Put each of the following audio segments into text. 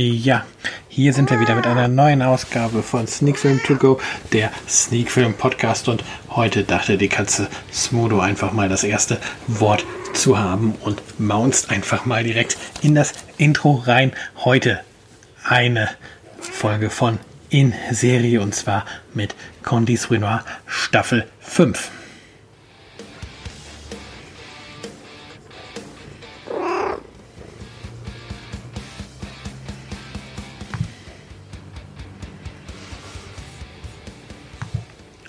Ja, hier sind wir wieder mit einer neuen Ausgabe von Sneak Film To Go, der Sneak Film Podcast. Und heute dachte die Katze Smodo einfach mal das erste Wort zu haben und mounzt einfach mal direkt in das Intro rein. Heute eine Folge von In Serie und zwar mit Condis Renoir Staffel 5.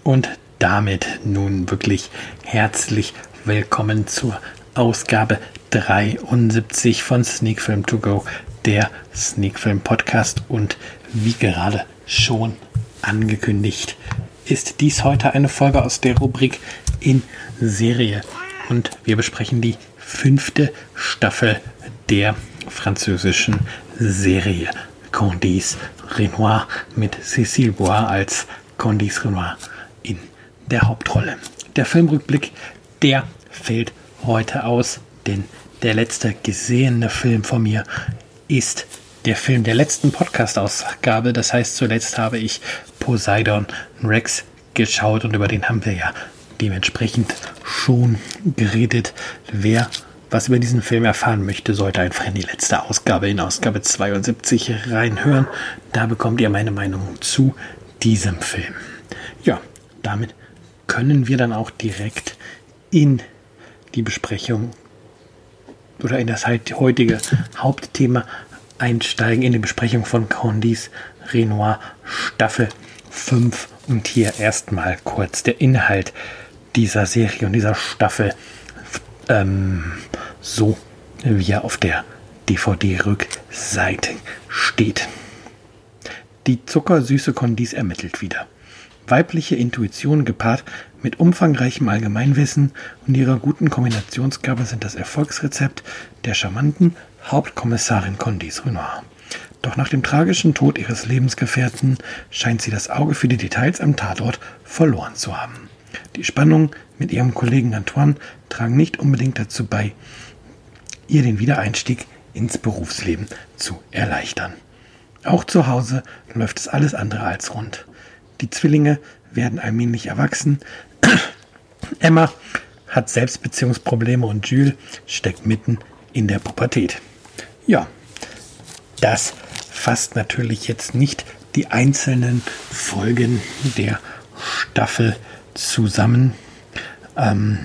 Und damit nun wirklich herzlich willkommen zur Ausgabe 73 von Sneak Film To Go, der Sneak Film Podcast. Und wie gerade schon angekündigt, ist dies heute eine Folge aus der Rubrik in Serie. Und wir besprechen die fünfte Staffel der französischen Serie Condis Renoir mit Cécile Bois als Condis Renoir in der Hauptrolle. Der Filmrückblick, der fällt heute aus, denn der letzte gesehene Film von mir ist der Film der letzten Podcast-Ausgabe. Das heißt, zuletzt habe ich Poseidon Rex geschaut und über den haben wir ja dementsprechend schon geredet. Wer was über diesen Film erfahren möchte, sollte einfach in die letzte Ausgabe, in Ausgabe 72 reinhören. Da bekommt ihr meine Meinung zu diesem Film. Ja, damit können wir dann auch direkt in die Besprechung oder in das heutige Hauptthema einsteigen, in die Besprechung von Condis Renoir Staffel 5. Und hier erstmal kurz der Inhalt dieser Serie und dieser Staffel, ähm, so wie er auf der DVD-Rückseite steht. Die zuckersüße Condis ermittelt wieder. Weibliche Intuition gepaart mit umfangreichem Allgemeinwissen und ihrer guten Kombinationsgabe sind das Erfolgsrezept der charmanten Hauptkommissarin Condis Renoir. Doch nach dem tragischen Tod ihres Lebensgefährten scheint sie das Auge für die Details am Tatort verloren zu haben. Die Spannung mit ihrem Kollegen Antoine tragen nicht unbedingt dazu bei, ihr den Wiedereinstieg ins Berufsleben zu erleichtern. Auch zu Hause läuft es alles andere als rund. Die Zwillinge werden allmählich erwachsen. Emma hat Selbstbeziehungsprobleme und Jules steckt mitten in der Pubertät. Ja, das fasst natürlich jetzt nicht die einzelnen Folgen der Staffel zusammen, ähm,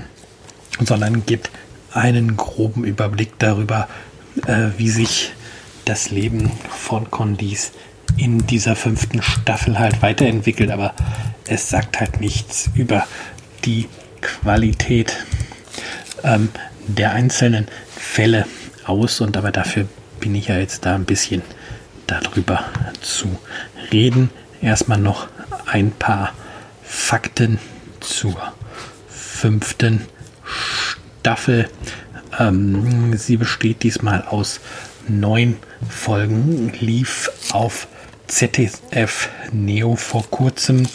sondern gibt einen groben Überblick darüber, äh, wie sich das Leben von Condis in dieser fünften Staffel halt weiterentwickelt, aber es sagt halt nichts über die Qualität ähm, der einzelnen Fälle aus und aber dafür bin ich ja jetzt da ein bisschen darüber zu reden. Erstmal noch ein paar Fakten zur fünften Staffel. Ähm, sie besteht diesmal aus neun Folgen, lief auf ZDF Neo vor kurzem,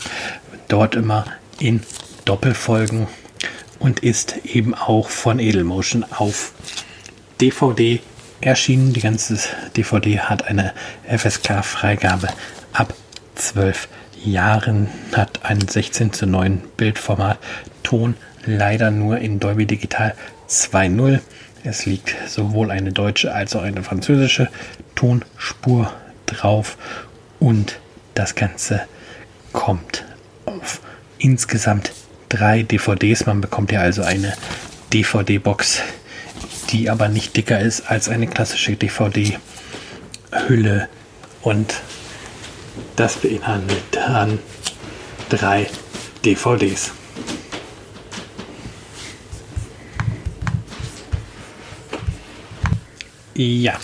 dort immer in Doppelfolgen und ist eben auch von Edelmotion auf DVD erschienen. Die ganze DVD hat eine FSK-Freigabe ab 12 Jahren, hat ein 16 zu 9 Bildformat, Ton leider nur in Dolby Digital 2.0. Es liegt sowohl eine deutsche als auch eine französische Tonspur drauf und das Ganze kommt auf insgesamt drei DVDs. Man bekommt ja also eine DVD-Box, die aber nicht dicker ist als eine klassische DVD-Hülle. Und das beinhaltet dann drei DVDs. Ja,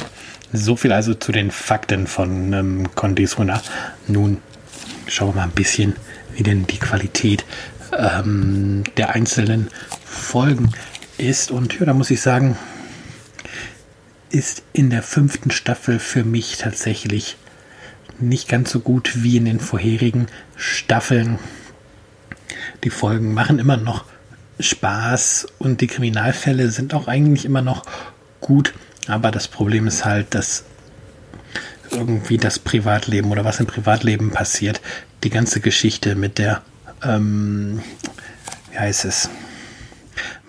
so viel also zu den Fakten von ähm, Condés Runner. Nun schauen wir mal ein bisschen, wie denn die Qualität ähm, der einzelnen Folgen ist. Und ja, da muss ich sagen, ist in der fünften Staffel für mich tatsächlich nicht ganz so gut wie in den vorherigen Staffeln. Die Folgen machen immer noch Spaß und die Kriminalfälle sind auch eigentlich immer noch gut. Aber das Problem ist halt, dass irgendwie das Privatleben oder was im Privatleben passiert. Die ganze Geschichte mit der, ähm, wie heißt es,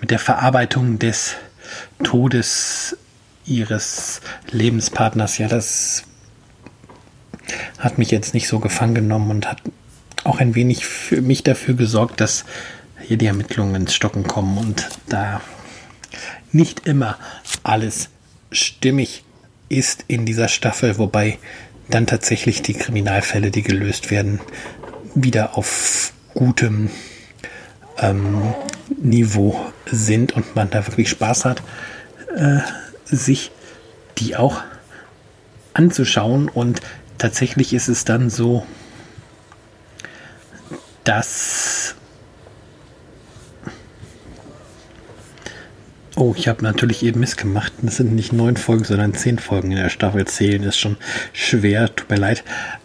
mit der Verarbeitung des Todes ihres Lebenspartners. Ja, das hat mich jetzt nicht so gefangen genommen und hat auch ein wenig für mich dafür gesorgt, dass hier die Ermittlungen ins Stocken kommen und da nicht immer alles stimmig ist in dieser Staffel, wobei dann tatsächlich die Kriminalfälle, die gelöst werden, wieder auf gutem ähm, Niveau sind und man da wirklich Spaß hat, äh, sich die auch anzuschauen. Und tatsächlich ist es dann so, dass Oh, ich habe natürlich eben missgemacht. Das sind nicht neun Folgen, sondern zehn Folgen in der Staffel. Zählen ist schon schwer, tut mir leid.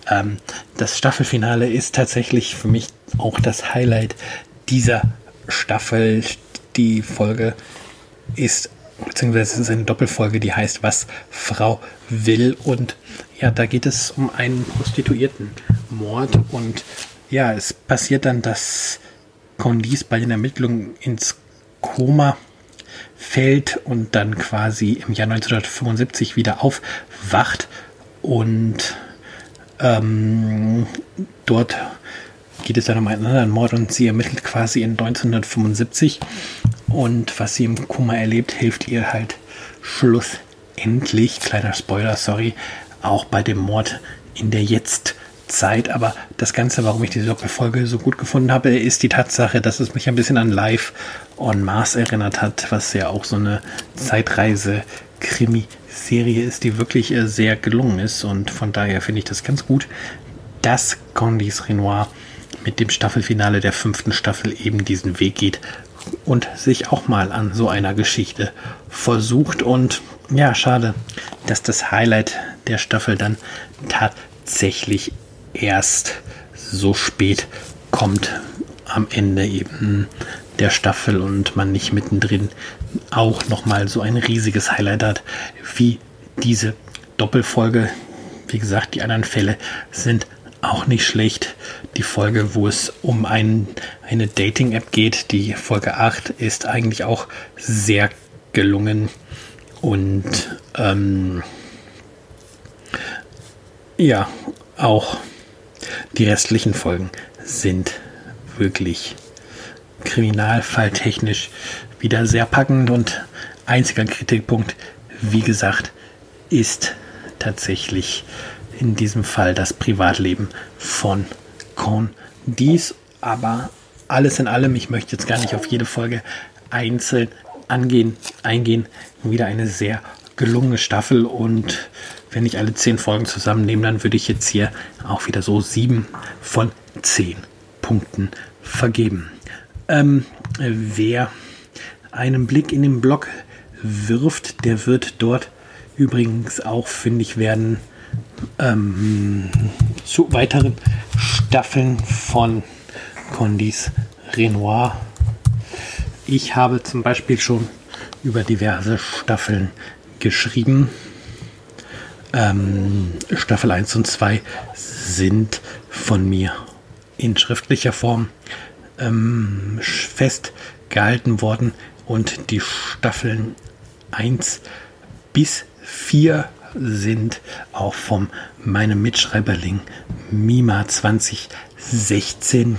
Ähm, das Staffelfinale ist tatsächlich für mich auch das Highlight dieser Staffel. Die Folge ist, beziehungsweise es ist eine Doppelfolge, die heißt Was Frau will. Und ja, da geht es um einen Prostituiertenmord. Und ja, es passiert dann, dass Condis bei den Ermittlungen ins Koma fällt und dann quasi im Jahr 1975 wieder aufwacht und ähm, dort geht es dann um einen anderen Mord und sie ermittelt quasi in 1975 und was sie im Koma erlebt, hilft ihr halt schlussendlich, kleiner Spoiler, sorry, auch bei dem Mord in der jetzt Zeit, aber das Ganze, warum ich diese Doppelfolge so gut gefunden habe, ist die Tatsache, dass es mich ein bisschen an Live on Mars erinnert hat, was ja auch so eine Zeitreise-Krimi-Serie ist, die wirklich äh, sehr gelungen ist. Und von daher finde ich das ganz gut, dass Condis Renoir mit dem Staffelfinale der fünften Staffel eben diesen Weg geht und sich auch mal an so einer Geschichte versucht. Und ja, schade, dass das Highlight der Staffel dann tatsächlich erst so spät kommt am Ende eben der Staffel und man nicht mittendrin auch nochmal so ein riesiges Highlight hat wie diese Doppelfolge. Wie gesagt, die anderen Fälle sind auch nicht schlecht. Die Folge, wo es um ein, eine Dating-App geht, die Folge 8, ist eigentlich auch sehr gelungen. Und ähm, ja, auch die restlichen Folgen sind wirklich kriminalfalltechnisch wieder sehr packend und einziger Kritikpunkt, wie gesagt, ist tatsächlich in diesem Fall das Privatleben von Con. Dies aber alles in allem, ich möchte jetzt gar nicht auf jede Folge einzeln angehen, eingehen, wieder eine sehr gelungene Staffel und wenn ich alle zehn Folgen zusammennehme, dann würde ich jetzt hier auch wieder so sieben von zehn Punkten vergeben. Ähm, wer einen Blick in den Blog wirft, der wird dort übrigens auch fündig werden ähm, zu weiteren Staffeln von Condis Renoir. Ich habe zum Beispiel schon über diverse Staffeln geschrieben. Ähm, Staffel 1 und 2 sind von mir in schriftlicher Form ähm, festgehalten worden und die Staffeln 1 bis 4 sind auch von meinem Mitschreiberling Mima 2016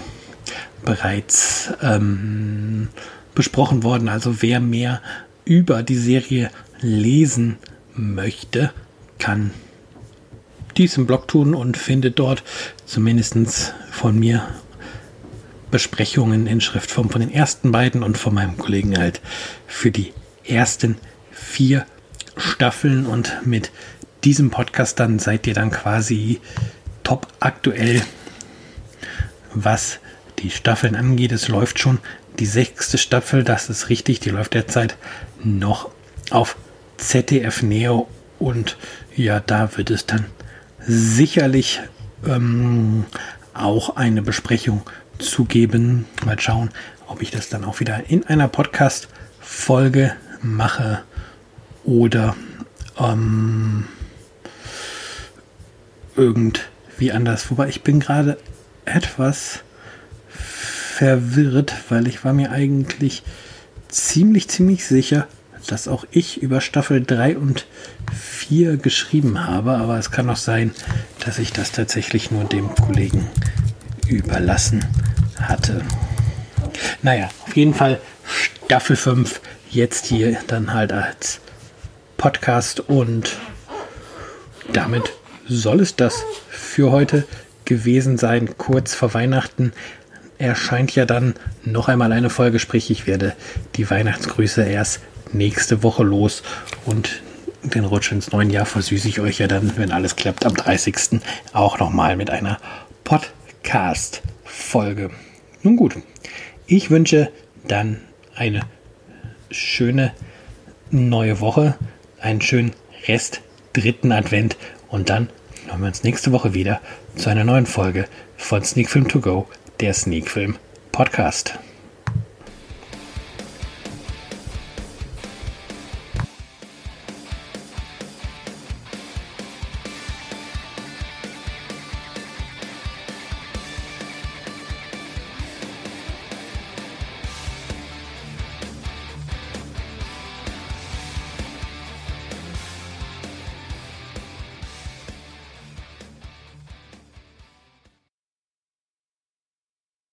bereits ähm, besprochen worden. Also wer mehr über die Serie lesen möchte, kann dies im Blog tun und findet dort zumindest von mir Besprechungen in Schriftform von den ersten beiden und von meinem Kollegen halt für die ersten vier Staffeln und mit diesem Podcast dann seid ihr dann quasi top aktuell, was die Staffeln angeht. Es läuft schon die sechste Staffel, das ist richtig, die läuft derzeit noch auf ZDF Neo und ja, da wird es dann sicherlich ähm, auch eine Besprechung zu geben. Mal schauen, ob ich das dann auch wieder in einer Podcast-Folge mache oder ähm, irgendwie anders. Wobei ich bin gerade etwas verwirrt, weil ich war mir eigentlich ziemlich, ziemlich sicher, dass auch ich über Staffel 3 und 4 geschrieben habe, aber es kann auch sein, dass ich das tatsächlich nur dem Kollegen überlassen hatte. Naja, auf jeden Fall Staffel 5 jetzt hier dann halt als Podcast und damit soll es das für heute gewesen sein, kurz vor Weihnachten erscheint ja dann noch einmal eine Folge, sprich ich werde die Weihnachtsgrüße erst nächste Woche los und den Rutsch ins neue Jahr versüße ich euch ja dann, wenn alles klappt, am 30. auch nochmal mit einer Podcast-Folge. Nun gut, ich wünsche dann eine schöne neue Woche, einen schönen Rest dritten Advent und dann hören wir uns nächste Woche wieder zu einer neuen Folge von Sneak Film To Go, der Sneak Film Podcast.